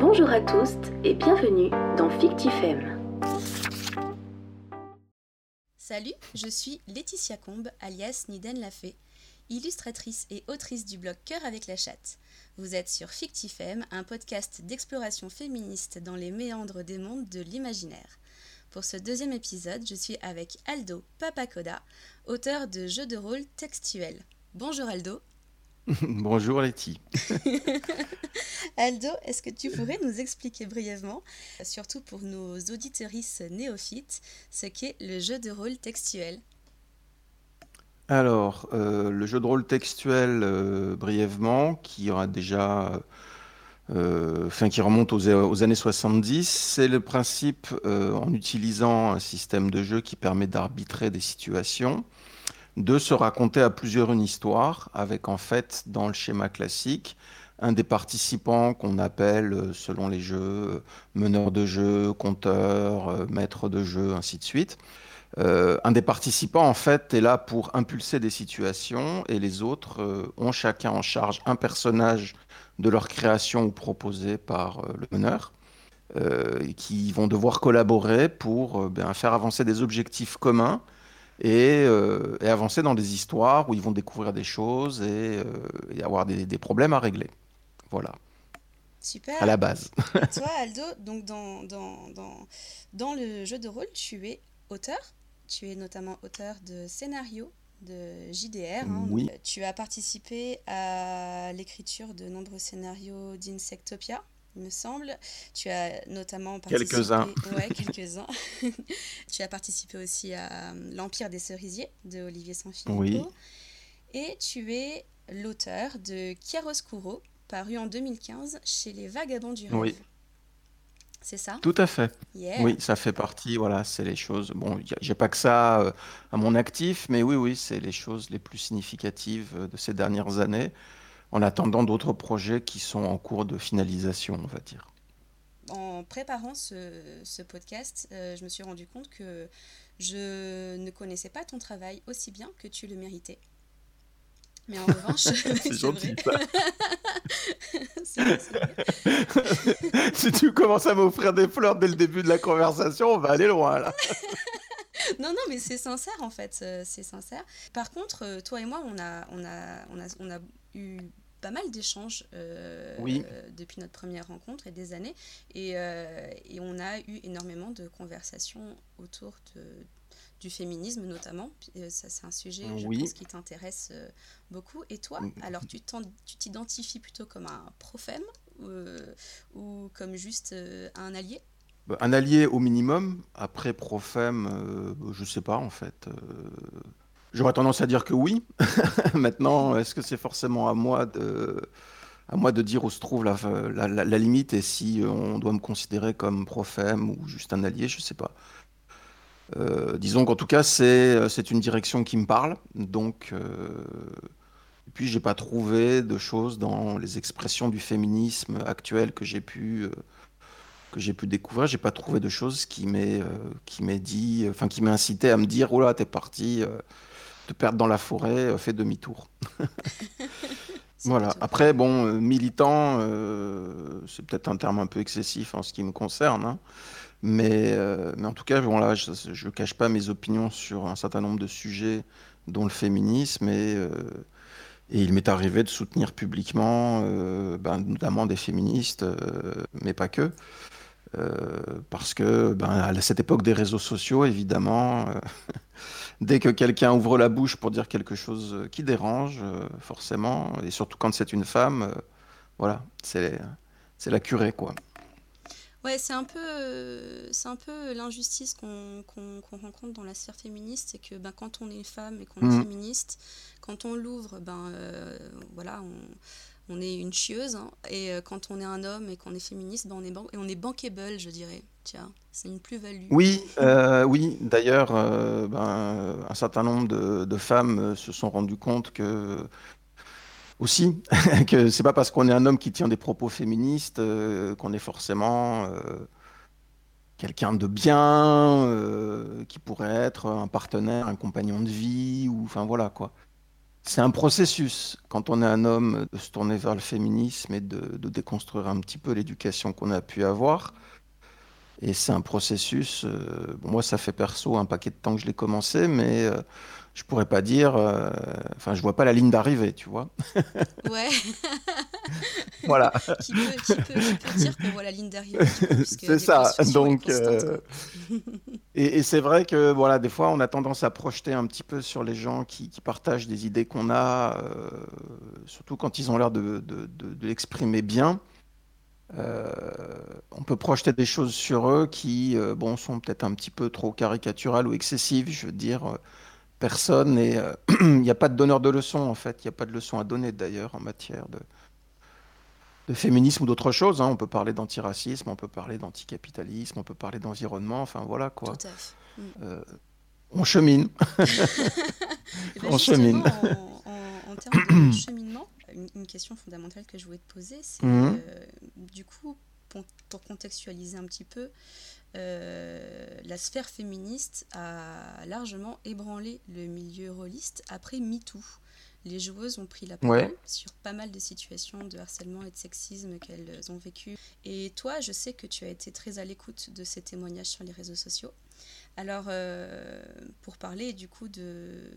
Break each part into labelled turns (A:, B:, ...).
A: Bonjour à tous et bienvenue dans Fictifem.
B: Salut, je suis Laetitia Combe, alias Niden Lafay, illustratrice et autrice du blog Cœur avec la chatte. Vous êtes sur Fictifem, un podcast d'exploration féministe dans les méandres des mondes de l'imaginaire. Pour ce deuxième épisode, je suis avec Aldo Papacoda, auteur de jeux de rôle textuels. Bonjour Aldo.
C: Bonjour Letty.
B: Aldo, est-ce que tu pourrais nous expliquer brièvement, surtout pour nos auditorices néophytes, ce qu'est le jeu de rôle textuel?
C: Alors, euh, le jeu de rôle textuel, euh, brièvement, qui aura déjà euh, qui remonte aux, années 70, c'est le principe en utilisant un système de jeu qui permet d'arbitrer des situations, de se raconter à plusieurs une histoire, avec en fait, dans le schéma classique, un des participants qu'on appelle, euh, selon les jeux, meneur de jeu, conteur, maître de jeu, ainsi de suite. un des participants, en fait, est là pour impulser des situations et les autres ont chacun en charge un personnage de leur création ou proposée par euh, le meneur, euh, qui vont devoir collaborer pour euh, ben, faire avancer des objectifs communs et, avancer dans des histoires où ils vont découvrir des choses et, avoir des, problèmes à régler. Voilà.
B: Super.
C: À la base.
B: Toi, Aldo, donc dans, dans, dans, dans le jeu de rôle, tu es auteur. Tu es notamment auteur de scénarios de JDR. Hein.
C: Oui.
B: Tu as participé à l'écriture de nombreux scénarios d'Insectopia, il me semble. Tu as notamment
C: participé... Quelques-uns.
B: Ouais, quelques-uns. tu as participé aussi à euh, L'Empire des cerisiers de Olivier Sanfilippo.
C: Oui.
B: Et tu es l'auteur de Chiaroscuro, paru en 2015 chez Les Vagabonds du Rêve.
C: Oui.
B: C'est ça?
C: Tout à fait. Oui, ça fait partie, voilà, c'est les choses. Bon, j'ai pas que ça euh, à mon actif, mais oui, oui, c'est les choses les plus significatives euh, de ces dernières années, en attendant d'autres projets qui sont en cours de finalisation, on va dire.
B: En préparant ce, podcast, euh, je me suis rendu compte que je ne connaissais pas ton travail aussi bien que tu le méritais. Mais en revanche,
C: c'est gentil. si tu commences à m'offrir des fleurs dès le début de la conversation, on va aller loin là.
B: non, non, mais c'est sincère en fait, euh, c'est sincère. Par contre, euh, toi et moi, on a, on a, on a, on a eu pas mal d'échanges euh,
C: oui.
B: depuis notre première rencontre et des années. Et, et, on a eu énormément de conversations autour de, du féminisme notamment. Euh, ça, c'est un sujet, je pense, qui t'intéresse euh, beaucoup. Et toi, mm. alors tu t'identifies plutôt comme un profème euh, ou comme juste un allié?
C: Bah, Un allié au minimum. Après, profème, je sais pas en fait. J'aurais tendance à dire que oui. Maintenant, est-ce que c'est forcément à moi de à moi de dire où se trouve la, la, limite et si on doit me considérer comme profème ou juste un allié, je sais pas. Euh, disons qu'en tout cas, c'est une direction qui me parle. Donc, euh, et puis, j'ai pas trouvé de choses dans les expressions du féminisme actuel que j'ai pu, euh, que j'ai pu découvrir. J'ai pas trouvé de choses qui m'aient qui dit, enfin, qui incité à me dire Oh là, t'es parti te perdre dans la forêt, fais demi-tour. voilà. Après, bon, militant, c'est peut-être un terme un peu excessif en ce qui me concerne. Hein. Mais, euh, mais en tout cas, bon, là, je ne cache pas mes opinions sur un certain nombre de sujets, dont le féminisme. Et, euh, et il m'est arrivé de soutenir publiquement, euh, ben, notamment des féministes, mais pas que. Parce que ben, à cette époque des réseaux sociaux, évidemment, dès que quelqu'un ouvre la bouche pour dire quelque chose qui dérange, forcément, et surtout quand c'est une femme, voilà, c'est la curée, quoi.
B: Ouais, c'est un peu, c'est un peu l'injustice qu'on rencontre dans la sphère féministe, c'est que ben, quand on est une femme et qu'on est mhm. féministe, quand on l'ouvre, ben euh, voilà, on, on, est une chieuse, hein. et euh, quand on est un homme et qu'on est féministe, ben, on est on bankable, je dirais. Tiens, c'est une plus-value.
C: Oui, euh, oui. D'ailleurs, ben, un certain nombre de, femmes se sont rendues compte que aussi que c'est pas parce qu'on est un homme qui tient des propos féministes euh, qu'on est forcément euh, quelqu'un de bien, euh, qui pourrait être un partenaire, un compagnon de vie, ou enfin voilà quoi. C'est un processus, quand on est un homme, de se tourner vers le féminisme et de, déconstruire un petit peu l'éducation qu'on a pu avoir. Et c'est un processus, euh, moi ça fait perso un paquet de temps que je l'ai commencé, mais euh, je pourrais pas dire, euh, enfin je vois pas la ligne d'arrivée, tu vois.
B: Ouais.
C: Voilà,
B: qui, peut, qui, peut, qui peut dire qu'on voit la ligne d'arrivée.
C: c'est ça. Donc, euh, et, et c'est vrai que voilà, des fois on a tendance à projeter un petit peu sur les gens qui, qui partagent des idées qu'on a, euh, surtout quand ils ont l'air de, de, de- de l'exprimer bien. Euh, on peut projeter des choses sur eux qui, euh, bon, sont peut-être un petit peu trop caricaturales ou excessives. Je veux dire, euh, personne euh, Il n'y a pas de donneur de leçons, en fait. Il n'y a pas de leçons à donner, d'ailleurs, en matière de, de féminisme ou d'autre chose. hein. On peut parler d'antiracisme, on peut parler d'anticapitalisme, on peut parler d'environnement. Enfin, voilà, quoi.
B: Tout à fait. Mm.
C: On chemine.
B: Ben,
C: On chemine.
B: En, en- en termes de cheminement, une, une question fondamentale que je voulais te poser, c'est
C: Mhm.
B: euh, du coup, pour, pour contextualiser un petit peu, euh, la sphère féministe a largement ébranlé le milieu rôliste après MeToo. Les joueuses ont pris la parole
C: Ouais.
B: sur pas mal de situations de harcèlement et de sexisme qu'elles ont vécues. Et toi, je sais que tu as été très à l'écoute de ces témoignages sur les réseaux sociaux. Alors, euh, pour parler du coup de,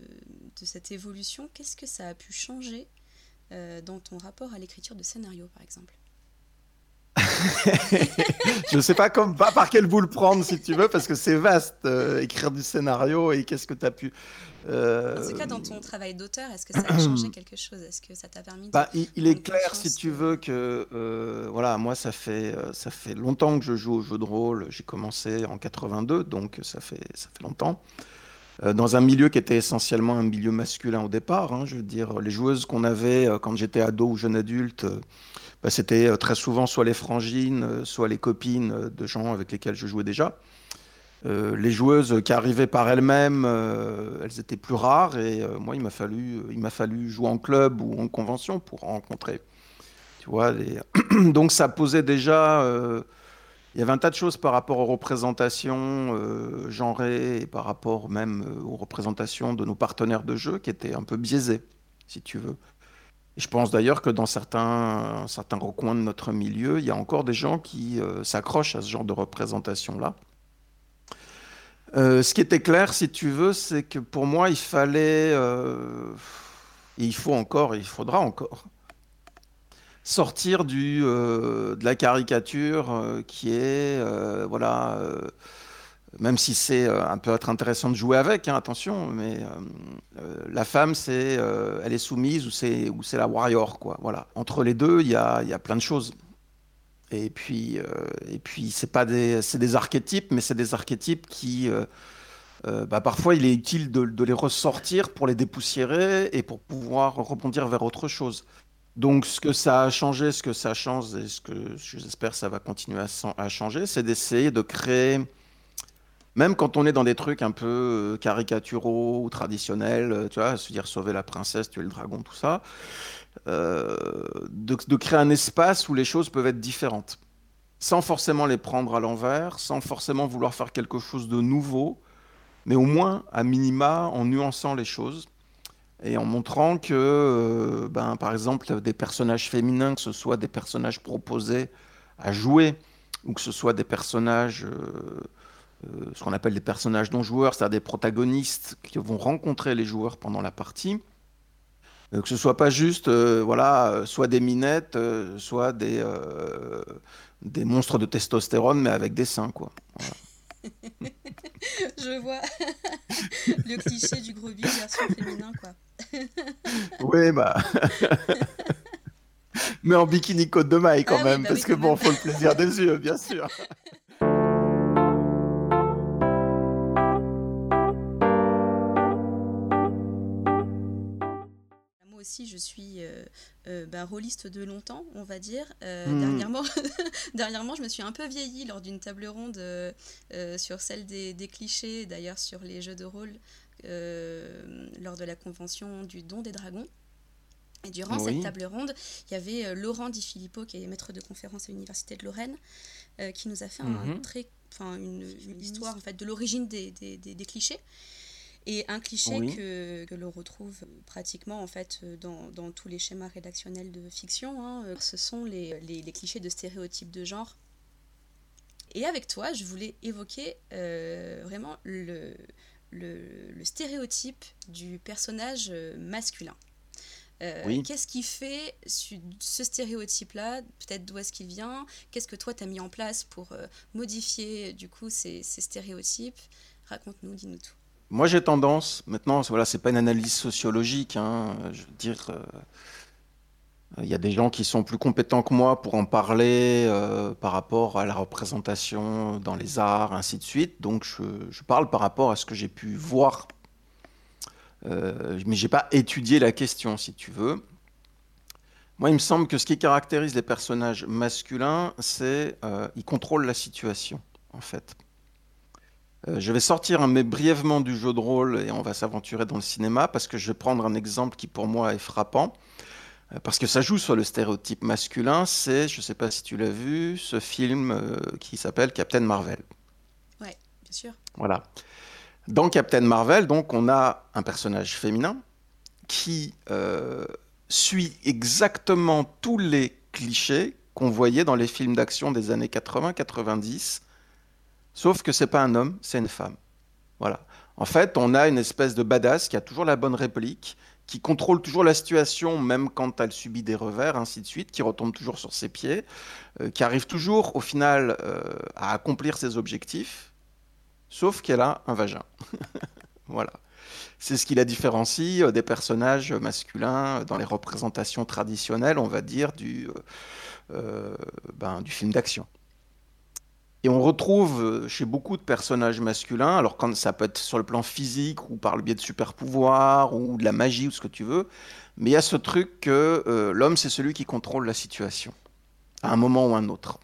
B: de cette évolution, qu'est-ce que ça a pu changer dans ton rapport à l'écriture de scénario, par exemple
C: Je ne sais pas comme, pas par quel bout le prendre, si tu veux, parce que c'est vaste, euh, écrire du scénario et qu'est-ce que tu as pu. euh,
B: En tout cas, dans ton travail d'auteur, est-ce que ça a changé quelque chose? Est-ce que ça t'a permis de...
C: Bah, il, il est clair, si tu veux, que euh, voilà, moi, ça fait, euh, ça fait longtemps que je joue au jeu de rôle. J'ai commencé en 82, donc ça fait, ça fait longtemps. Euh, dans un milieu qui était essentiellement un milieu masculin au départ. hein, je veux dire, les joueuses qu'on avait euh, quand j'étais ado ou jeune adulte, euh, bah, c'était très souvent soit les frangines, soit les copines de gens avec lesquels je jouais déjà. Les joueuses qui arrivaient par elles-mêmes, elles étaient plus rares et moi, il m'a fallu, il m'a fallu jouer en club ou en convention pour en rencontrer. Tu vois, donc ça posait déjà. Il y avait un tas de choses par rapport aux représentations euh, genrées et par rapport même euh, aux représentations de nos partenaires de jeu qui étaient un peu biaisées, si tu veux. Je pense d'ailleurs que dans certains, certains recoins de notre milieu, il y a encore des gens qui euh, s'accrochent à ce genre de représentation-là. Euh, ce qui était clair, si tu veux, c'est que pour moi, il fallait, et il faut encore, et il faudra encore, sortir euh, de la caricature euh, qui est, euh, voilà, même si c'est un peu être intéressant de jouer avec, hein, attention, mais la femme, c'est, elle est soumise ou c'est, ou c'est la warrior, quoi. Voilà. Entre les deux, il y a, y a plein de choses. Et puis, et puis c'est pas des, c'est des archétypes, mais c'est des archétypes qui, bah, parfois, il est utile de, de les ressortir pour les dépoussiérer et pour pouvoir rebondir vers autre chose. Donc, ce que ça a changé, ce que ça change et ce que j'espère ça va continuer à, changer, c'est d'essayer de créer, même quand on est dans des trucs un peu euh, caricaturaux ou traditionnels, euh, tu vois, se dire sauver la princesse, tuer le dragon, tout ça, euh, de, de créer un espace où les choses peuvent être différentes, sans forcément les prendre à l'envers, sans forcément vouloir faire quelque chose de nouveau, mais au moins, à minima, en nuançant les choses et en montrant que, euh, ben, par exemple, des personnages féminins, que ce soit des personnages proposés à jouer, ou que ce soit des personnages, euh, euh, ce qu'on appelle des personnages non joueurs, c'est-à-dire des protagonistes qui vont rencontrer les joueurs pendant la partie, que ce soit pas juste, voilà, soit des minettes, soit des, des monstres de testostérone, mais avec des seins, quoi. Voilà.
B: Je vois le cliché du gros bide version féminin, quoi.
C: Oui, bah. Mais en bikini côte de maille quand
B: Ah oui,
C: même,
B: bah
C: parce
B: oui,
C: que bon,
B: même.
C: faut le plaisir des yeux, bien sûr.
B: Aussi, je suis euh, euh, ben, rôliste de longtemps, on va dire. Euh,
C: Hmm.
B: dernièrement, dernièrement, je me suis un peu vieillie lors d'une table ronde sur celle des, des clichés, d'ailleurs sur les jeux de rôle, lors de la convention du Don des Dragons. Et durant
C: Oui.
B: cette table ronde, il y avait euh, Laurent Di Filippo, qui est maître de conférence à l'Université de Lorraine, euh, qui nous a fait un
C: Mhm.
B: très, une, une histoire en fait, de l'origine des, des- des- des clichés. Et un cliché que, que l'on retrouve pratiquement en fait dans, dans, tous les schémas rédactionnels de fiction, hein, ce sont les, les, les, clichés de stéréotypes de genre. Et avec toi, je voulais évoquer euh, vraiment le, le, le, stéréotype du personnage masculin. Euh, qu'est-ce qui fait ce stéréotype-là? Peut-être d'où est-ce qu'il vient? Qu'est-ce que toi, tu as mis en place pour euh, modifier du coup ces, ces stéréotypes? Raconte-nous, dis-nous tout.
C: Moi, j'ai tendance, maintenant, voilà, c'est pas une analyse sociologique, hein, je veux dire, euh, il y a des gens qui sont plus compétents que moi pour en parler euh, par rapport à la représentation dans les arts, ainsi de suite. Donc, je, parle par rapport à ce que j'ai pu voir euh, mais j'ai pas étudié la question, si tu veux. Moi, il me semble que ce qui caractérise les personnages masculins, c'est euh, ils contrôlent la situation, en fait. Euh, je vais sortir mais brièvement du jeu de rôle et on va s'aventurer dans le cinéma parce que je vais prendre un exemple qui pour moi est frappant euh, parce que ça joue sur le stéréotype masculin. C'est, je ne sais pas si tu l'as vu, ce film euh, qui s'appelle Captain Marvel.
B: Ouais, bien sûr.
C: Voilà. Dans Captain Marvel, donc, on a un personnage féminin qui suit exactement tous les clichés qu'on voyait dans les films d'action des années 80-90, sauf que c'est pas un homme, c'est une femme. Voilà. En fait, on a une espèce de badass qui a toujours la bonne réplique, qui contrôle toujours la situation, même quand elle subit des revers, ainsi de suite, qui retombe toujours sur ses pieds, euh, qui arrive toujours, au final, euh, à accomplir ses objectifs sauf qu'elle a un vagin. voilà. C'est ce qui la différencie euh, des personnages masculins dans les représentations traditionnelles, on va dire, du, ben, du film d'action. Et on retrouve chez beaucoup de personnages masculins, alors quand ça peut être sur le plan physique ou par le biais de super pouvoirs ou de la magie ou ce que tu veux, mais il y a ce truc que l'homme c'est celui qui contrôle la situation à un moment ou un autre,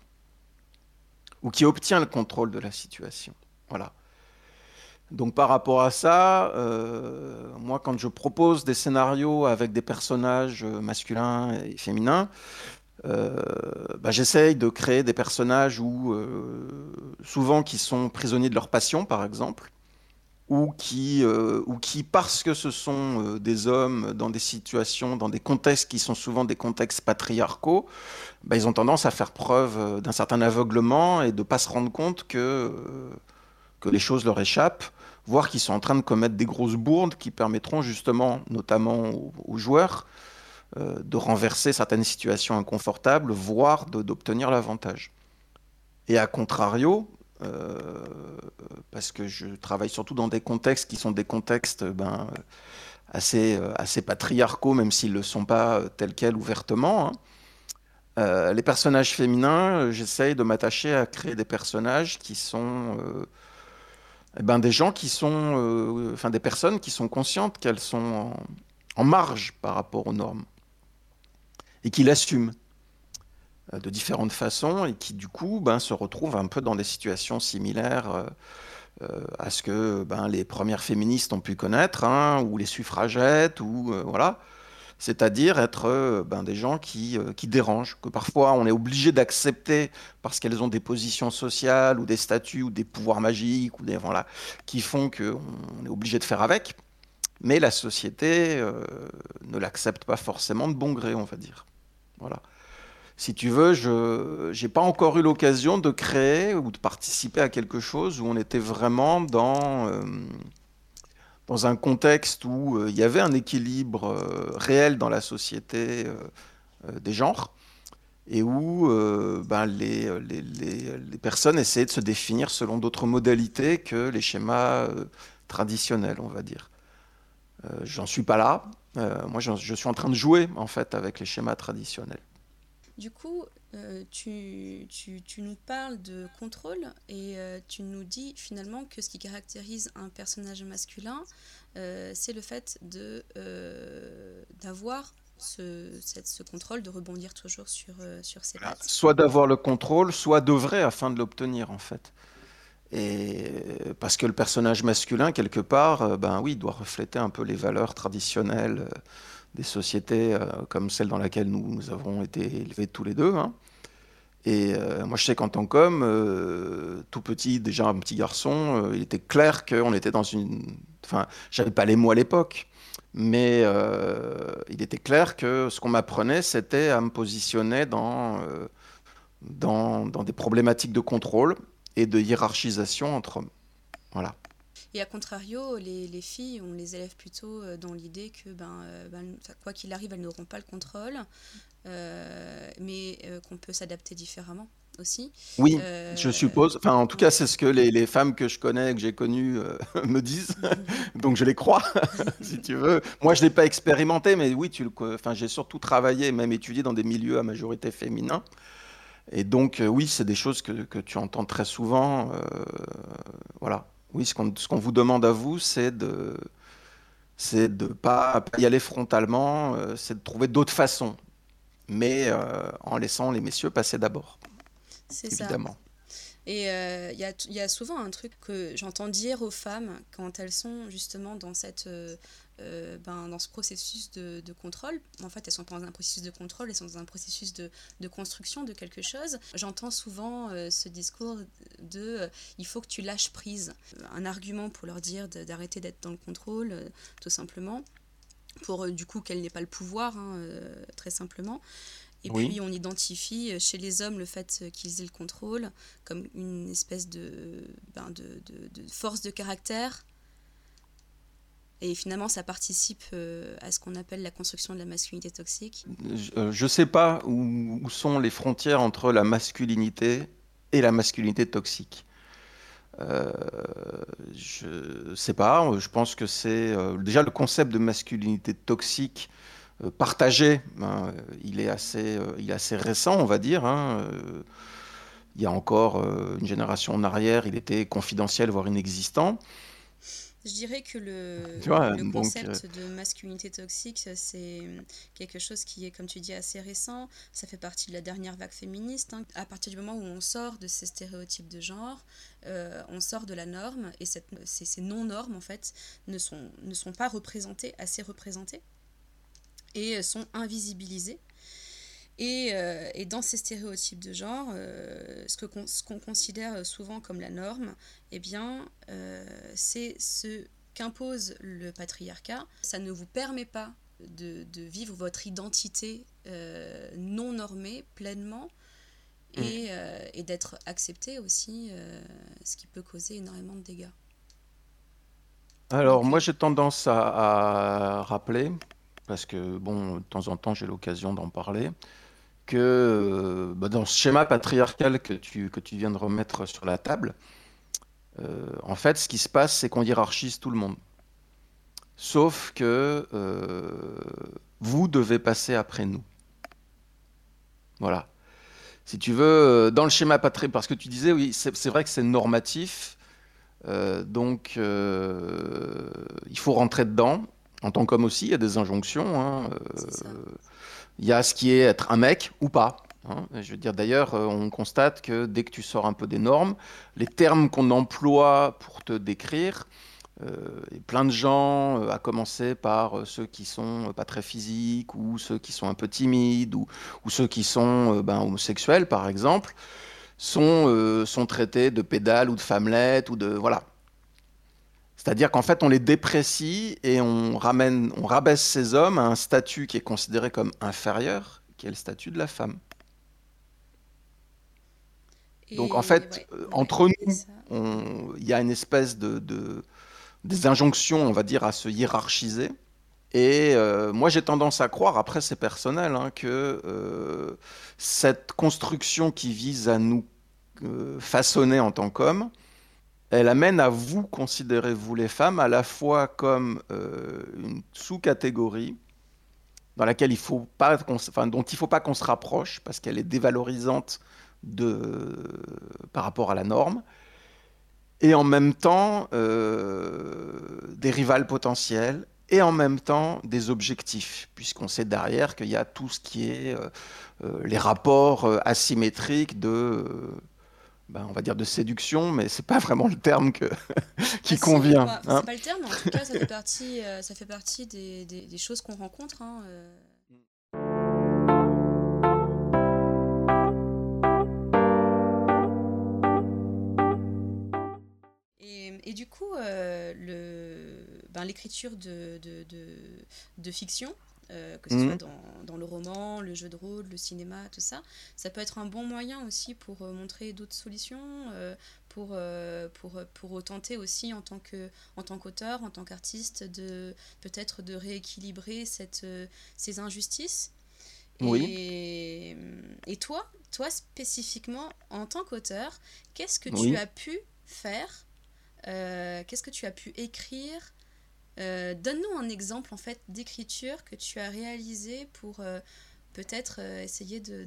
C: ou qui obtient le contrôle de la situation. Voilà. Donc par rapport à ça, euh, moi quand je propose des scénarios avec des personnages euh, masculins et féminins, euh, bah, j'essaye de créer des personnages où, souvent qui sont prisonniers de leur passion par exemple, ou qui, ou qui parce que ce sont des hommes dans des situations, dans des contextes qui sont souvent des contextes patriarcaux, bah, ils ont tendance à faire preuve d'un certain aveuglement et de ne pas se rendre compte que, que les choses leur échappent voire qu'ils sont en train de commettre des grosses bourdes qui permettront justement, notamment aux, joueurs, euh, de renverser certaines situations inconfortables, voire d'obtenir l'avantage. Et à contrario, euh, parce que je travaille surtout dans des contextes qui sont des contextes ben, assez, euh, assez patriarcaux, même s'ils ne le sont pas tels quels ouvertement. Hein. les personnages féminins, j'essaye de m'attacher à créer des personnages qui sont eh ben, des gens qui sont, euh, enfin des personnes qui sont conscientes qu'elles sont en, marge par rapport aux normes et qui l'assument euh, de différentes façons et qui du coup ben, se retrouvent un peu dans des situations similaires euh, à ce que ben, les premières féministes ont pu connaître, hein, ou les suffragettes, ou voilà c'est-à-dire être euh, ben, des gens qui, euh, qui, dérangent, que parfois on est obligé d'accepter parce qu'elles ont des positions sociales ou des statuts ou des pouvoirs magiques ou des voilà, qui font qu'on est obligé de faire avec. Mais la société euh, ne l'accepte pas forcément de bon gré, on va dire. Voilà. Si tu veux, je n'ai pas encore eu l'occasion de créer ou de participer à quelque chose où on était vraiment dans dans un contexte où euh, il y avait un équilibre euh, réel dans la société euh, des genres et où ben, les, les, les, personnes essayaient de se définir selon d'autres modalités que les schémas traditionnels, on va dire. J'en suis pas là. Moi, je suis en train de jouer en fait avec les schémas traditionnels.
B: Du coup, euh, tu, tu, tu, nous parles de contrôle et euh, tu nous dis finalement que ce qui caractérise un personnage masculin, euh, c'est le fait de d'avoir ce, ce, contrôle, de rebondir toujours sur, sur ses pattes.
C: Soit d'avoir le contrôle, soit d'œuvrer afin de l'obtenir en fait. Et parce que le personnage masculin, quelque part, ben oui, doit refléter un peu les valeurs traditionnelles des sociétés euh, comme celle dans laquelle nous, avons été élevés tous les deux. Hein. Et euh, moi, je sais qu'en tant qu'homme, euh, tout petit, déjà un petit garçon, il était clair qu'on était dans une enfin, j'avais pas les mots à l'époque, mais euh, il était clair que ce qu'on m'apprenait, c'était à me positionner euh, dans, dans des problématiques de contrôle et de hiérarchisation entre hommes. Voilà.
B: Et à contrario, les, les, filles, on les élève plutôt euh, dans l'idée que, ben, ben quoi qu'il arrive, elles n'auront pas le contrôle, euh, mais euh, qu'on peut s'adapter différemment aussi.
C: Oui, euh, je suppose. Enfin, en tout cas, c'est ce que les, les, femmes que je connais, que j'ai connues, me disent. Donc, je les crois, si tu veux. Moi, je ne l'ai pas expérimenté, mais oui, tu enfin, j'ai surtout travaillé, même étudié dans des milieux à majorité féminin. Et donc, oui, c'est des choses que, que, tu entends très souvent. voilà. Oui, ce qu'on qu vous demande à vous, c'est de c'est de pas, pas y aller frontalement, euh, c'est de trouver d'autres façons, mais euh, en laissant les messieurs passer d'abord.
B: C'est évidemment. Et il euh, y, a, y, a souvent un truc que j'entends dire aux femmes quand elles sont justement dans cette euh, euh, ben, dans ce processus de, de, contrôle. En fait, elles sont pas dans un processus de contrôle, elles sont dans un processus de, de construction de quelque chose. J'entends souvent euh, ce discours de euh, il faut que tu lâches prise. Un argument pour leur dire d'arrêter d'être dans le contrôle, tout simplement, pour du coup qu'elle n'ait pas le pouvoir, hein, très simplement. Et oui. puis on identifie chez les hommes le fait qu'ils aient le contrôle comme une espèce de, ben de, de force de caractère et finalement, ça participe euh, à ce qu'on appelle la construction de la masculinité toxique.
C: Je ne euh, sais pas où, sont les frontières entre la masculinité et la masculinité toxique. Euh, je ne sais pas, je pense que c'est déjà le concept de masculinité toxique partagé, hein, il, est assez, il est assez récent, on va dire. Hein, il y a encore une génération en arrière, il était confidentiel, voire inexistant.
B: Je dirais que le, vois, le concept donc, euh... de masculinité toxique, c'est quelque chose qui est, comme tu dis, assez récent. Ça fait partie de la dernière vague féministe. Hein. À partir du moment où on sort de ces stéréotypes de genre, euh, on sort de la norme et cette, ces, ces non-normes, en fait, ne sont, ne sont pas représentées, assez représentées et sont invisibilisées. Et, euh, et, dans ces stéréotypes de genre, euh, ce qu'on ce qu considère souvent comme la norme, eh bien, euh, c'est ce qu'impose le patriarcat. Ça ne vous permet pas de, de vivre votre identité euh, non normée pleinement et, mmh. et d'être accepté aussi, euh, ce qui peut causer énormément de dégâts.
C: Alors, Donc, moi, j'ai tendance à, à rappeler, parce que, bon, de temps en temps, j'ai l'occasion d'en parler, que euh, bah, dans ce schéma patriarcal que tu, que tu viens de remettre sur la table, euh, en fait, ce qui se passe, c'est qu'on hiérarchise tout le monde. Sauf que euh, vous devez passer après nous. Voilà. Si tu veux, dans le schéma patriarcal, parce que tu disais, oui, c'est vrai que c'est normatif, donc il faut rentrer dedans. En tant qu'homme aussi, il y a des injonctions. Hein, il y a ce qui est être un mec ou pas. Hein. Je veux dire, d'ailleurs, on constate que dès que tu sors un peu des normes, les termes qu'on emploie pour te décrire, euh, et plein de gens, euh, à commencer par euh, ceux qui sont pas très physiques, ou ceux qui sont un peu timides, ou, ceux qui sont ben, homosexuels, par exemple, sont, euh, traités de pédales ou de femmelette, ou de. Voilà. C'est-à-dire qu'en fait, on les déprécie et on, ramène, on rabaisse ces hommes à un statut qui est considéré comme inférieur, qui est le statut de la femme. Et Donc en fait, ouais, entre ouais, nous, il y a une espèce de, de, des injonctions, on va dire, à se hiérarchiser. Et euh, moi, j'ai tendance à croire, après c'est personnel, hein, que euh, cette construction qui vise à nous euh, façonner en tant qu'hommes, elle amène à vous considérer, vous les femmes, à la fois comme euh, une sous-catégorie dans laquelle il faut pas dont il ne faut pas qu'on se rapproche parce qu'elle est dévalorisante par rapport à la norme, et en même temps euh, des rivales potentiels, et en même temps des objectifs, puisqu'on sait derrière qu'il y a tout ce qui est euh, les rapports asymétriques de ben, on va dire de séduction, mais c'est pas vraiment le terme que, qui ah, convient.
B: C'est pas, hein. pas, le terme, en tout cas, ça fait partie, euh, ça fait partie des, des, des choses qu'on rencontre. Hein, euh. et, et, du coup, euh, le, ben, l'écriture de, de, de, fiction, euh, que ce soit mhm. dans, dans, le roman, le jeu de rôle, le cinéma, tout ça. Ça peut être un bon moyen aussi pour euh, montrer d'autres solutions, euh, pour, pour, pour tenter aussi en tant que en tant qu'auteur, en tant qu'artiste, de peut-être de rééquilibrer cette, ces injustices.
C: Oui.
B: Et, et toi, toi spécifiquement, en tant qu'auteur, qu'est-ce que tu as pu faire Qu'est-ce que tu as pu écrire euh, donne-nous un exemple en fait d'écriture que tu as réalisé pour euh, peut-être euh, essayer de,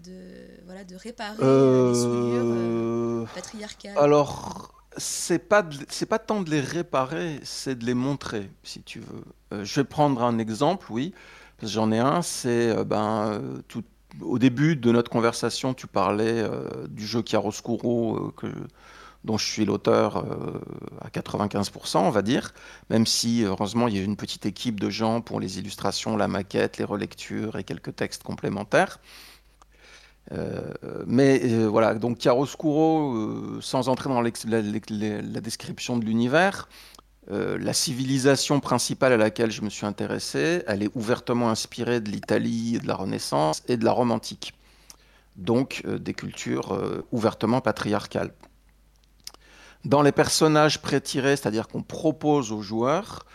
B: voilà, de réparer les souillures patriarcales.
C: Alors, c'est pas c'est pas tant de les réparer, c'est de les montrer, si tu veux. je vais prendre un exemple, oui, parce que j'en ai un. C'est ben tout, au début de notre conversation, tu parlais du jeu Chiaroscuro que dont je suis l'auteur euh, à 95%, on va dire, même si heureusement il y a une petite équipe de gens pour les illustrations, la maquette, les relectures et quelques textes complémentaires. Euh, mais euh, voilà, donc Chiaroscuro, sans entrer dans la, description de l'univers, la civilisation principale à laquelle je me suis intéressé, elle est ouvertement inspirée de l'Italie, de la Renaissance et de la Rome antique. Donc des cultures ouvertement patriarcales. Dans les personnages pré-tirés, c'est-à-dire qu'on propose aux joueurs,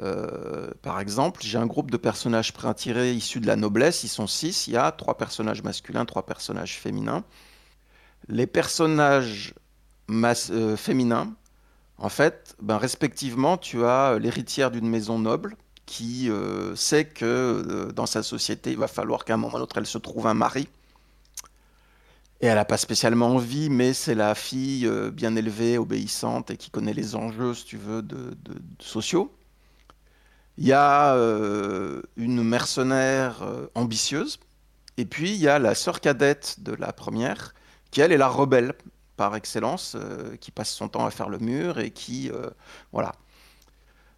C: euh, par exemple, j'ai un groupe de personnages pré-tirés issus de la noblesse, ils sont six, il y a trois personnages masculins, trois personnages féminins. Les personnages euh, féminins, en fait, ben, respectivement, tu as l'héritière d'une maison noble qui euh, sait que dans sa société, il va falloir qu'à un moment ou l'autre, elle se trouve un mari. Et elle n'a pas spécialement envie, mais c'est la fille euh, bien élevée, obéissante et qui connaît les enjeux, si tu veux, de, sociaux. Il y a euh, une mercenaire euh, ambitieuse, et puis il y a la sœur cadette de la première, qui elle est la rebelle par excellence, qui passe son temps à faire le mur et qui, voilà,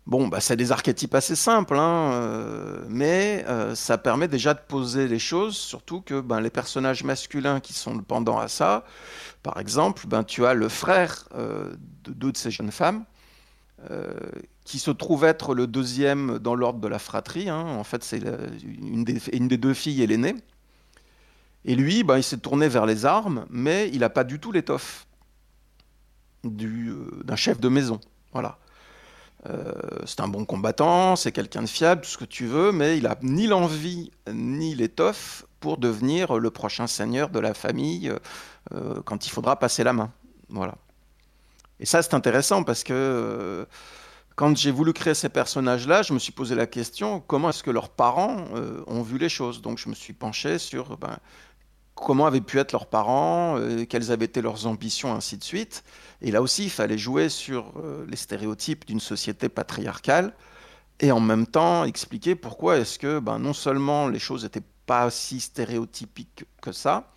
C: Bon, bah, c'est des archétypes assez simples, hein, euh, mais euh, ça permet déjà de poser les choses, surtout que ben, les personnages masculins qui sont pendant à ça, par exemple, ben, tu as le frère euh, de deux de ces jeunes femmes, qui se trouve être le deuxième dans l'ordre de la fratrie. Hein. en fait, c'est une, des, deux filles est l'aîné. Et lui, ben, il s'est tourné vers les armes, mais il n'a pas du tout l'étoffe d'un chef de maison. Voilà. Euh, c'est un bon combattant, c'est quelqu'un de fiable, tout ce que tu veux, mais il a ni l'envie ni l'étoffe pour devenir le prochain seigneur de la famille euh, quand il faudra passer la main. Voilà. Et ça, c'est intéressant parce que euh, quand j'ai voulu créer ces personnages-là, je me suis posé la question comment est-ce que leurs parents ont vu les choses? Donc, je me suis penché sur ben, comment avaient pu être leurs parents, quelles avaient été leurs ambitions, ainsi de suite. Et là aussi, il fallait jouer sur euh, les stéréotypes d'une société patriarcale et en même temps expliquer pourquoi est-ce que ben, non seulement les choses n'étaient pas si stéréotypiques que ça,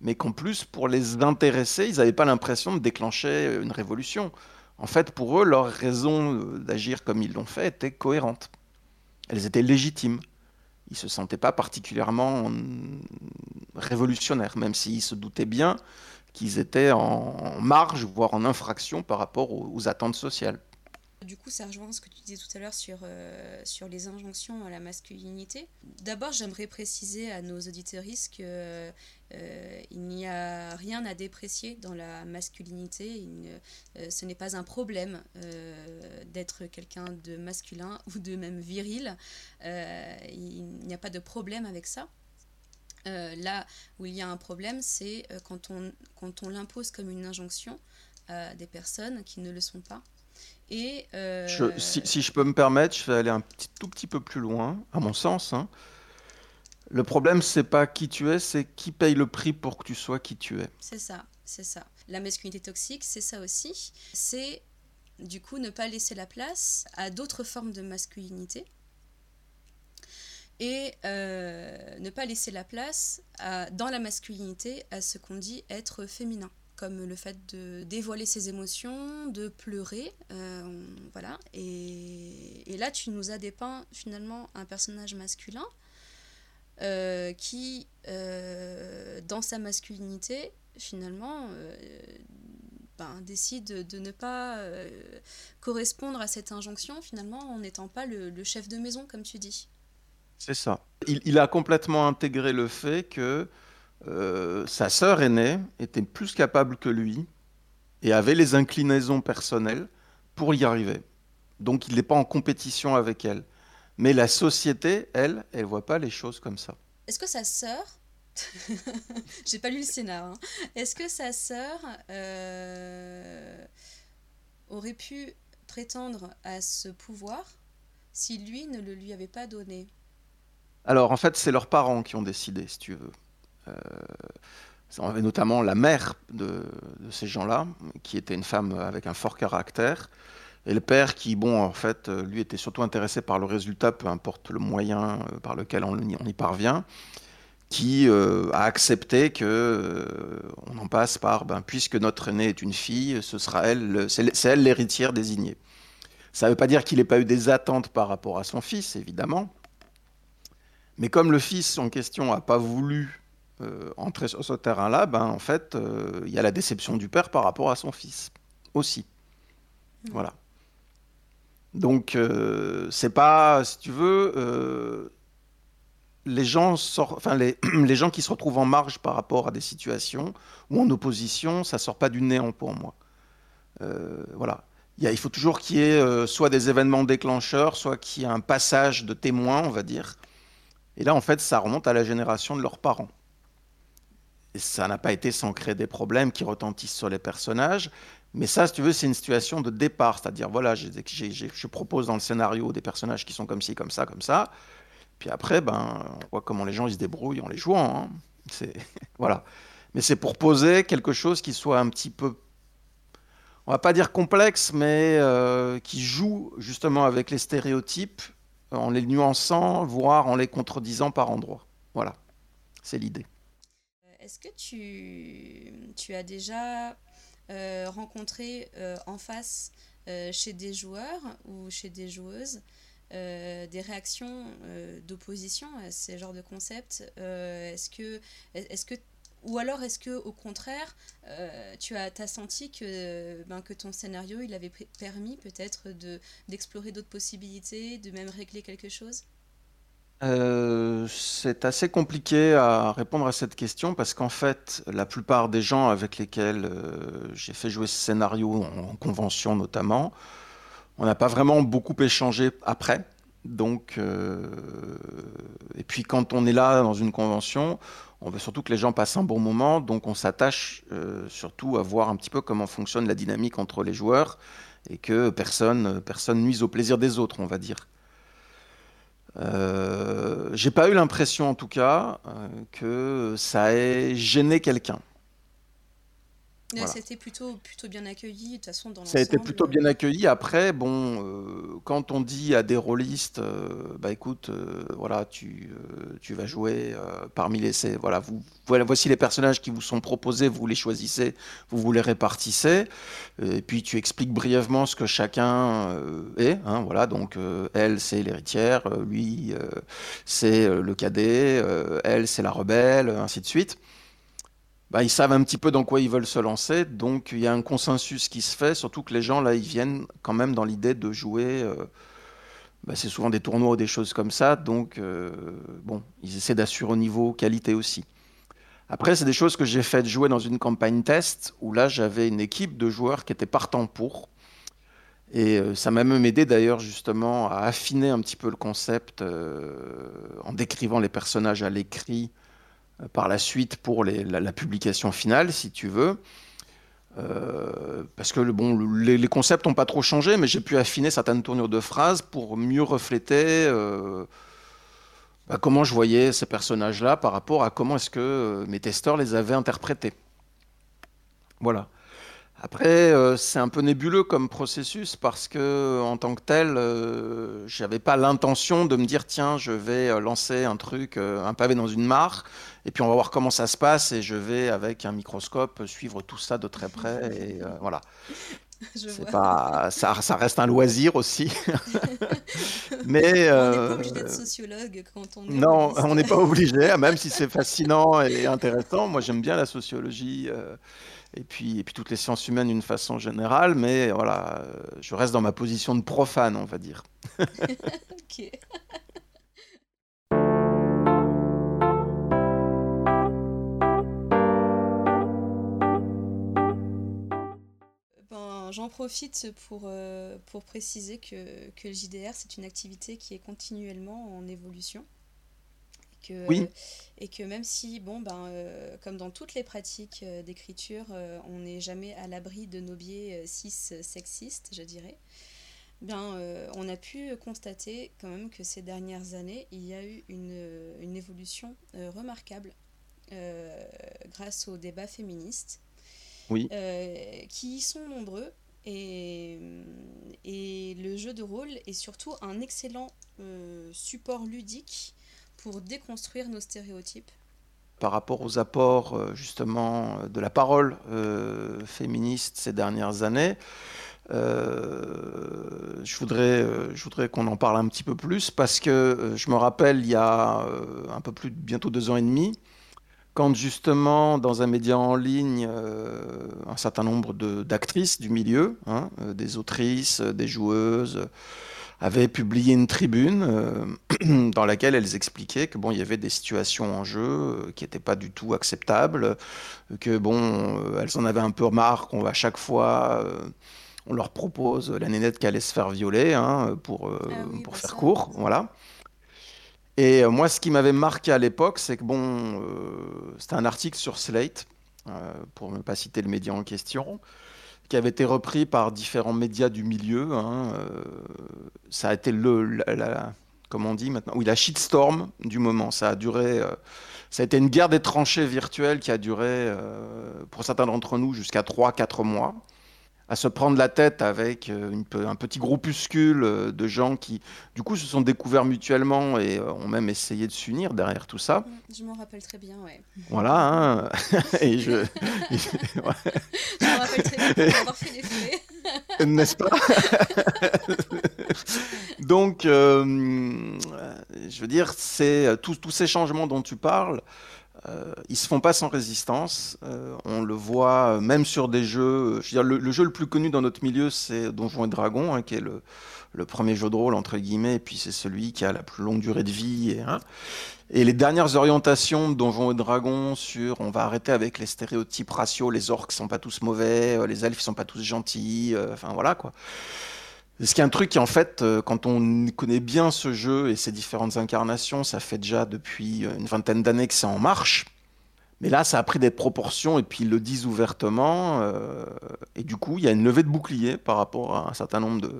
C: mais qu'en plus, pour les intéresser, ils n'avaient pas l'impression de déclencher une révolution. En fait, pour eux, leur raison euh, d'agir comme ils l'ont fait était cohérente. Elles étaient légitimes. Ils ne se sentaient pas particulièrement révolutionnaires, même s'ils se doutaient bien qu'ils étaient en marge, voire en infraction par rapport aux, attentes sociales.
B: Du coup, ça rejoint ce que tu disais tout à l'heure sur, euh, sur les injonctions à la masculinité. D'abord, j'aimerais préciser à nos auditeuristes qu'il euh, n'y a rien à déprécier dans la masculinité. Euh, ce n'est pas un problème d'être quelqu'un de masculin ou de même viril. il n'y a pas de problème avec ça. Euh, là où il y a un problème, c'est euh, quand on, quand on l'impose comme une injonction à des personnes qui ne le sont pas. Et,
C: euh, si, je peux me permettre, je vais aller un petit, tout petit peu plus loin, à mon sens. Hein. Le problème, c'est pas qui tu es, c'est qui paye le prix pour que tu sois qui tu es.
B: C'est ça, c'est ça. La masculinité toxique, c'est ça aussi. C'est du coup ne pas laisser la place à d'autres formes de masculinité et euh, ne pas laisser la place dans la masculinité à ce qu'on dit être féminin comme le fait de dévoiler ses émotions, de pleurer, euh, voilà. Et, là, tu nous as dépeint finalement un personnage masculin euh, qui, dans sa masculinité, finalement, ben, décide de ne pas correspondre à cette injonction, finalement, en n'étant pas le, chef de maison, comme tu dis.
C: C'est ça. Il, a complètement intégré le fait que sa sœur aînée était plus capable que lui et avait les inclinaisons personnelles pour y arriver. Donc il n'est pas en compétition avec elle. Mais la société, elle, elle voit pas les choses comme ça.
B: Est-ce que sa sœur, j'ai pas lu le scénar, hein. est-ce que sa sœur euh, aurait pu prétendre à ce pouvoir si lui ne le lui avait pas donné?
C: Alors en fait, c'est leurs parents qui ont décidé, si tu veux. Euh, notamment la mère de ces gens-là, qui était une femme avec un fort caractère, et le père qui, bon, en fait, lui était surtout intéressé par le résultat, peu importe le moyen euh, par lequel on, y parvient, qui euh, a accepté que on en passe par, ben, puisque notre aînée est une fille, ce sera elle, c'est elle l'héritière désignée. Ça ne veut pas dire qu'il n'ait pas eu des attentes par rapport à son fils, évidemment. Mais comme le fils en question n'a pas voulu entrer sur ce terrain-là, ben, en fait, il y a la déception du père par rapport à son fils aussi. Voilà. Donc, euh, c'est pas, si tu veux, euh, les, gens enfin, les, les, gens qui se retrouvent en marge par rapport à des situations ou en opposition, ça sort pas du néant pour moi. Euh, voilà. Il, il, faut toujours qu'il y ait soit des événements déclencheurs, soit qu'il y ait un passage de témoins, on va dire. Et là, en fait, ça remonte à la génération de leurs parents. Ça n'a pas été sans créer des problèmes qui retentissent sur les personnages. Mais ça, si tu veux, c'est une situation de départ. C'est-à-dire, voilà, je propose dans le scénario des personnages qui sont comme ci, comme ça, comme ça. Puis après, ben, on voit comment les gens ils se débrouillent en les jouant. Hein. Voilà. Mais c'est pour poser quelque chose qui soit un petit peu, on va pas dire complexe, mais euh, qui joue justement avec les stéréotypes en les nuançant, voire en les contredisant par endroits. Voilà, c'est l'idée.
B: Est-ce que tu, tu as déjà euh, rencontrer euh, en face euh, chez des joueurs ou chez des joueuses des réactions d'opposition à ces genres de concepts Est-ce que, est que, ou alors est-ce que au contraire, tu as, as senti que, ben, que ton scénario il avait permis peut-être d'explorer d'autres possibilités, de même régler quelque chose?
C: Euh, c'est assez compliqué à répondre à cette question parce qu'en fait, la plupart des gens avec lesquels euh, j'ai fait jouer ce scénario, en convention notamment, on n'a pas vraiment beaucoup échangé après. Donc, euh, et puis quand on est là dans une convention, on veut surtout que les gens passent un bon moment, donc on s'attache surtout à voir un petit peu comment fonctionne la dynamique entre les joueurs et que personne, personne nuise au plaisir des autres, on va dire. Euh, j'ai pas eu l'impression en tout cas euh, que ça ait gêné quelqu'un.
B: C'était plutôt, plutôt bien accueilli, de toute façon, dans
C: Ça a été plutôt bien accueilli. Après, bon, euh, quand on dit à des rôlistes, euh, bah écoute, euh, voilà, tu, tu vas jouer parmi les. Voilà, vous, voilà, voici les personnages qui vous sont proposés, vous les choisissez, vous vous les répartissez. Et puis tu expliques brièvement ce que chacun est. Hein, voilà, donc elle, c'est l'héritière, lui, c'est le cadet, elle, c'est la rebelle, ainsi de suite. Bah, ils savent un petit peu dans quoi ils veulent se lancer, donc il y a un consensus qui se fait, surtout que les gens, là, ils viennent quand même dans l'idée de jouer. Euh, bah, c'est souvent des tournois ou des choses comme ça, donc euh, bon, ils essaient d'assurer au niveau qualité aussi. Après, c'est des choses que j'ai fait jouer dans une campagne test, où là, j'avais une équipe de joueurs qui étaient partants pour. Et euh, ça m'a même aidé d'ailleurs justement à affiner un petit peu le concept en décrivant les personnages à l'écrit par la suite pour la, publication finale, si tu veux. Euh, parce que bon, les, concepts n'ont pas trop changé, mais j'ai pu affiner certaines tournures de phrases pour mieux refléter euh, bah, comment je voyais ces personnages-là par rapport à comment est-ce que mes testeurs les avaient interprétés. Voilà. Après, euh, c'est un peu nébuleux comme processus parce que, en tant que tel, euh, je n'avais pas l'intention de me dire tiens, je vais euh, lancer un truc, un pavé dans une mare, et puis on va voir comment ça se passe, et je vais avec un microscope suivre tout ça de très près, et voilà. C'est pas, ça, ça reste un loisir aussi. Mais
B: On n'est pas
C: euh,
B: obligé d'être sociologue quand on est
C: non, on n'est pas obligé, hein, même si c'est fascinant et intéressant. Moi, j'aime bien la sociologie euh, et puis, et puis toutes les sciences humaines d'une façon générale, mais voilà, euh, je reste dans ma position de profane, on va dire.
B: Ok. J'en profite pour, euh, pour préciser que, que le JDR, c'est une activité qui est continuellement en évolution. Et que,
C: Oui.
B: et que même si, bon, ben, euh, comme dans toutes les pratiques euh, d'écriture, euh, on n'est jamais à l'abri de nos biais cis sexistes, je dirais, bien, on a pu constater quand même que ces dernières années, il y a eu une, une évolution remarquable grâce aux débats féministes
C: Oui.
B: euh, qui sont nombreux et, et le jeu de rôle est surtout un excellent euh, support ludique pour déconstruire nos stéréotypes.
C: Par rapport aux apports euh, justement euh, de la parole euh, féministe ces dernières années, euh, je voudrais, euh, je voudrais qu'on en parle un petit peu plus parce que euh, je me rappelle il y a euh, un peu plus de bientôt deux ans et demi, quand justement dans un média en ligne, euh, un certain nombre d'actrices du milieu, hein, euh, des autrices, euh, des joueuses, avaient publié une tribune dans laquelle elles expliquaient que bon, il y avait des situations en jeu qui n'étaient pas du tout acceptables, que bon, elles en avaient un peu marre qu'on à chaque fois on leur propose la nénette qui allait se faire violer, hein, pour,
B: Ah oui,
C: pour
B: bah
C: faire
B: ça,
C: court, voilà. Et euh, moi, ce qui m'avait marqué à l'époque, c'est que bon, euh, c'était un article sur Slate, euh, pour ne pas citer le média en question, qui avait été repris par différents médias du milieu. hein, ça a été le, la, la- comment on dit maintenant, oui, la shitstorm du moment. Ça a duré, ça a été une guerre des tranchées virtuelles qui a duré, pour certains d'entre nous, jusqu'à 3-4 mois à se prendre la tête avec euh, une un petit groupuscule euh, de gens qui, du coup, se sont découverts mutuellement et euh, ont même essayé de s'unir derrière tout ça.
B: Je m'en rappelle très bien, ouais.
C: Voilà. hein. et je, ouais,
B: Je me rappelle très bien pour avoir fait les frais.
C: n'est-ce pas? Donc, euh, je veux dire, c'est tous ces changements dont tu parles. Euh, ils se font pas sans résistance. Euh, on le voit euh, même sur des jeux. Dire, le, jeu le plus connu dans notre milieu, c'est Donjons et Dragons, hein, qui est le, premier jeu de rôle entre guillemets, et puis c'est celui qui a la plus longue durée de vie. Et, hein. Et les dernières orientations de Donjons et Dragons sur on va arrêter avec les stéréotypes raciaux, les orques sont pas tous mauvais, euh, les elfes sont pas tous gentils, euh, enfin voilà quoi. Ce qui est un truc qui, en fait, euh, quand on connaît bien ce jeu et ses différentes incarnations, ça fait déjà depuis euh, une vingtaine d'années que c'est en marche. Mais là, ça a pris des proportions et puis ils le disent ouvertement. euh, et du coup, il y a une levée de bouclier par rapport à un certain nombre de,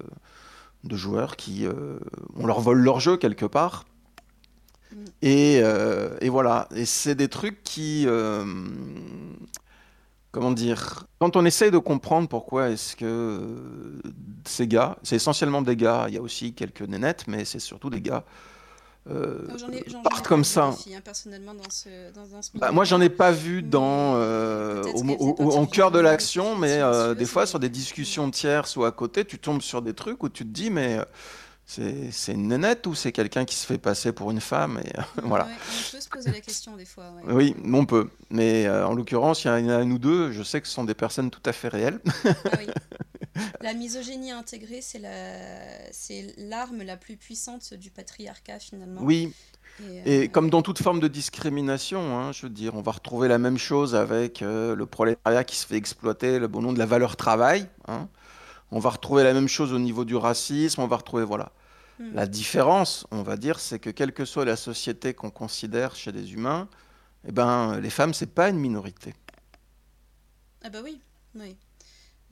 C: de joueurs qui, euh, on leur vole leur jeu quelque part.
B: Mm.
C: Et, euh, et voilà. Et c'est des trucs qui, comment dire, quand on essaye de comprendre pourquoi est-ce que euh, ces gars, c'est essentiellement des gars, il y a aussi quelques nénettes, mais c'est surtout des gars, euh,
B: Non, ai,
C: partent comme ça.
B: filles, hein, personnellement dans ce, dans, dans ce
C: Bah, moi, j'en ai pas vu
B: Mais
C: dans, euh, au, en cœur de l'action, mais euh, des fois sur des discussions tierces ou à côté, tu tombes sur des trucs où tu te dis, mais c'est une nénette ou c'est quelqu'un qui se fait passer pour une femme et, euh, voilà.
B: Ouais, on peut se poser la question des fois. ouais.
C: Oui, on peut. Mais euh, en l'occurrence, il y en a un ou deux, je sais que ce sont des personnes tout à fait réelles.
B: Ah oui. La misogynie intégrée, c'est la, c'est l'arme la plus puissante du patriarcat finalement.
C: Oui,
B: Et,
C: et
B: euh,
C: comme dans toute forme de discrimination, hein, je veux dire, on va retrouver la même chose avec euh, le prolétariat qui se fait exploiter le bon nom de la valeur travail. hein. On va retrouver la même chose au niveau du racisme, on va retrouver, voilà.
B: hmm.
C: La différence, on va dire, c'est que quelle que soit la société qu'on considère chez les humains, eh ben, les femmes, c'est pas une minorité.
B: Ah bah oui, oui.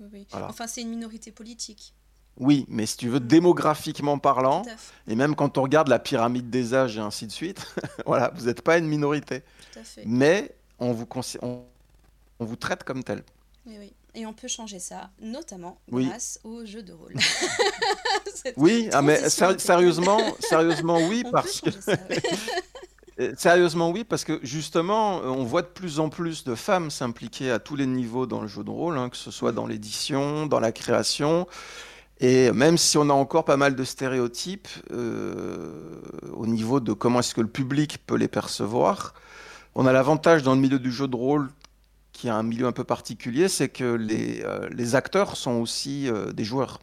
B: Oui.
C: Voilà.
B: Enfin, c'est une minorité politique.
C: Oui, mais si tu veux, démographiquement parlant, et même quand on regarde la pyramide des âges et ainsi de suite, voilà, vous n'êtes pas une minorité.
B: Tout à fait.
C: Mais on vous, on, on vous traite comme tel.
B: Oui, oui. Et on peut changer ça, notamment
C: Oui.
B: grâce au jeu de rôle.
C: Oui, ah, mais sérieusement, sérieusement, oui,
B: On
C: parce que
B: changer ça, ouais.
C: Euh, sérieusement, oui, parce que justement, euh, on voit de plus en plus de femmes s'impliquer à tous les niveaux dans le jeu de rôle, hein, que ce soit dans l'édition, dans la création. Et même si on a encore pas mal de stéréotypes euh, au niveau de comment est-ce que le public peut les percevoir, on a l'avantage dans le milieu du jeu de rôle, qui est un milieu un peu particulier, c'est que les, les, acteurs sont aussi des joueurs.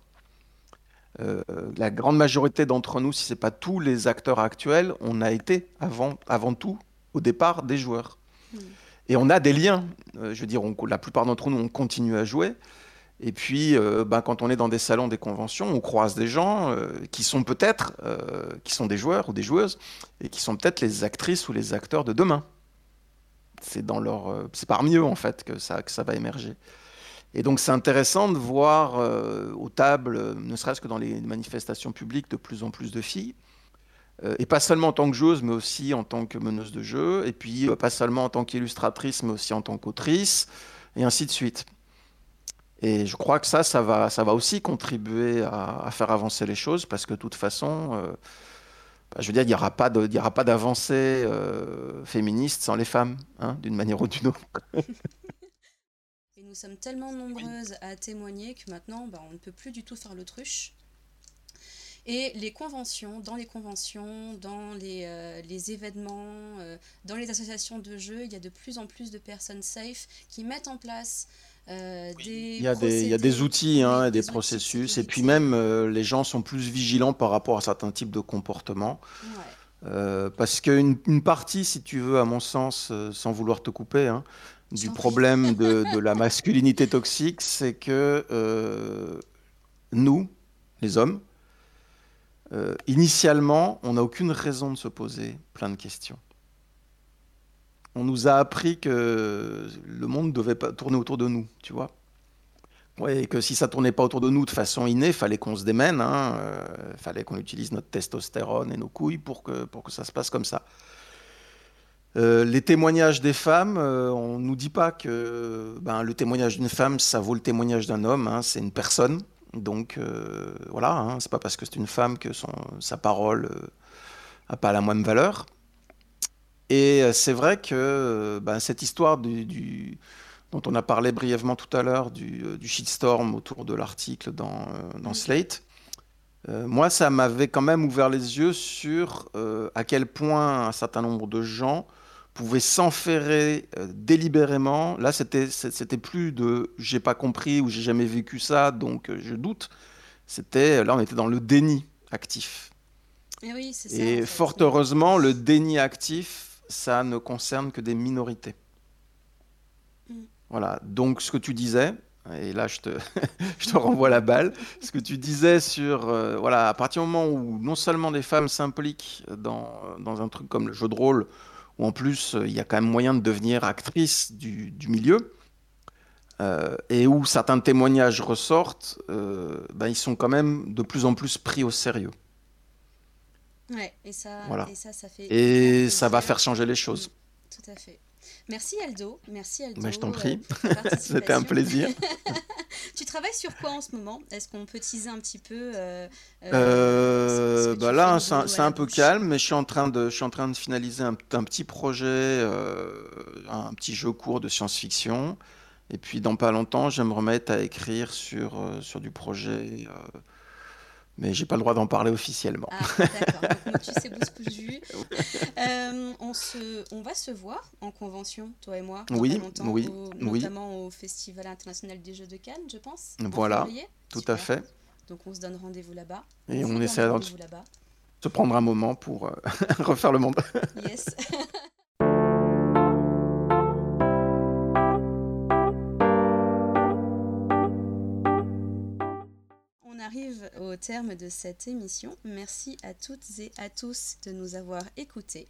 C: Euh, la grande majorité d'entre nous, si ce n'est pas tous les acteurs actuels, on a été avant, avant tout, au départ, des joueurs. Hmm. Et on a des liens. Euh, je veux dire, la plupart d'entre nous, on continue à jouer. Et puis, euh, ben, quand on est dans des salons, des conventions, on croise des gens qui sont peut-être, qui sont des joueurs ou des joueuses, et qui sont peut-être les actrices ou les acteurs de demain. C'est dans leur, c'est parmi eux en fait que ça, que ça va émerger. Et donc c'est intéressant de voir euh, aux tables, ne serait-ce que dans les manifestations publiques, de plus en plus de filles. Euh, et pas seulement en tant que joueuse, mais aussi en tant que meneuse de jeu. Et puis euh, pas seulement en tant qu'illustratrice, mais aussi en tant qu'autrice. Et ainsi de suite. Et je crois que ça, ça va, ça va aussi contribuer à, faire avancer les choses, parce que de toute façon, je veux dire, il n'y aura pas d'avancée féministe sans les femmes, hein, d'une manière ou d'une autre.
B: nous sommes tellement nombreuses à témoigner que maintenant, bah, on ne peut plus du tout faire l'autruche. Et les conventions, dans les conventions, dans les, euh, événements, euh, dans les associations de jeux, il y a de plus en plus de personnes safe qui mettent en place euh, des.
C: Il y, a des, il y a des outils hein, et des, processus. Et puis même, les gens sont plus vigilants par rapport à certains types de comportements. parce qu'une une partie, si tu veux, à mon sens, sans vouloir te couper, hein, du problème de, la masculinité toxique, c'est que euh, nous, les hommes, euh, initialement, on n'a aucune raison de se poser plein de questions. On nous a appris que le monde devait pas tourner autour de nous, tu vois. Ouais, et que si ça tournait pas autour de nous de façon innée, fallait qu'on se démène, hein, euh, fallait qu'on utilise notre testostérone et nos couilles pour que, pour que ça se passe comme ça. Euh, les témoignages des femmes, euh, on ne nous dit pas que ben, le témoignage d'une femme, ça vaut le témoignage d'un homme, hein, c'est une personne. Donc voilà, hein, c'est pas parce que c'est une femme que sa parole n'a pas la même valeur. Et c'est vrai que ben, cette histoire du, dont on a parlé brièvement tout à l'heure, du, shitstorm autour de l'article dans, dans, Slate, moi, ça m'avait quand même ouvert les yeux sur à quel point un certain nombre de gens pouvait s'enferrer euh, délibérément. Là, c'était c'était plus de j'ai pas compris ou j'ai jamais vécu ça, donc euh, je doute. C'était là, on était dans le déni actif.
B: Et, oui, ça,
C: Et fort heureusement, le déni actif, ça ne concerne que des minorités. Mm. Voilà. Donc, ce que tu disais, et là, je te, je te renvoie la balle. Ce que tu disais sur, euh, voilà, à partir du moment où non seulement des femmes s'impliquent dans, dans, un truc comme le jeu de rôle, où en plus il y a quand même moyen de devenir actrice du, milieu, euh, et où certains témoignages ressortent, euh, ben, ils sont quand même de plus en plus pris au sérieux.
B: Ouais, et ça, et ça, ça fait.
C: Et ça va faire changer les choses.
B: Mm, tout à fait. Merci Aldo, merci Aldo.
C: je t'en prie, c'était un plaisir.
B: tu travailles sur quoi en ce moment? Est-ce qu'on peut teaser un petit peu
C: euh, euh, euh bah Là, c'est un, peu calme, mais je suis en train de, je suis en train de finaliser un, un petit projet, euh, un petit jeu court de science-fiction. Et puis dans pas longtemps, je vais me remettre à écrire sur, sur du projet mais j'ai pas le droit d'en parler officiellement.
B: Ah, d'accord. Donc, tu sais, euh, on, se, on va se voir en convention, toi et moi,
C: oui, oui,
B: notamment au Festival international des Jeux de Cannes, je pense.
C: Voilà, tout à fait.
B: Donc on se donne rendez-vous là-bas.
C: Et on, essaie de se prendre un moment pour euh, refaire le monde.
B: yes. terme de cette émission. Merci à toutes et à tous de nous avoir écoutés.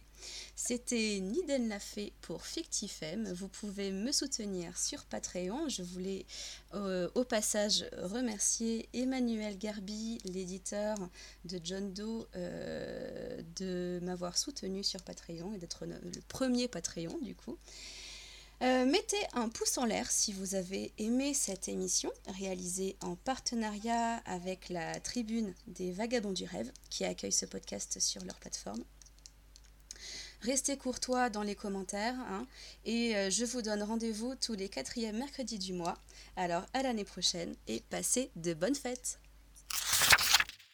B: C'était Niden Lafay pour Fictifem. Vous pouvez me soutenir sur Patreon. Je voulais euh, au passage remercier Emmanuel Garbi, l'éditeur de John Doe, euh, de m'avoir soutenu sur Patreon et d'être le premier Patreon du coup. Euh, mettez un pouce en l'air si vous avez aimé cette émission réalisée en partenariat avec la tribune des Vagabonds du Rêve qui accueille ce podcast sur leur plateforme. Restez courtois dans les commentaires. hein, et euh, je vous donne rendez-vous tous les quatrièmes mercredis du mois. Alors à l'année prochaine et passez de bonnes fêtes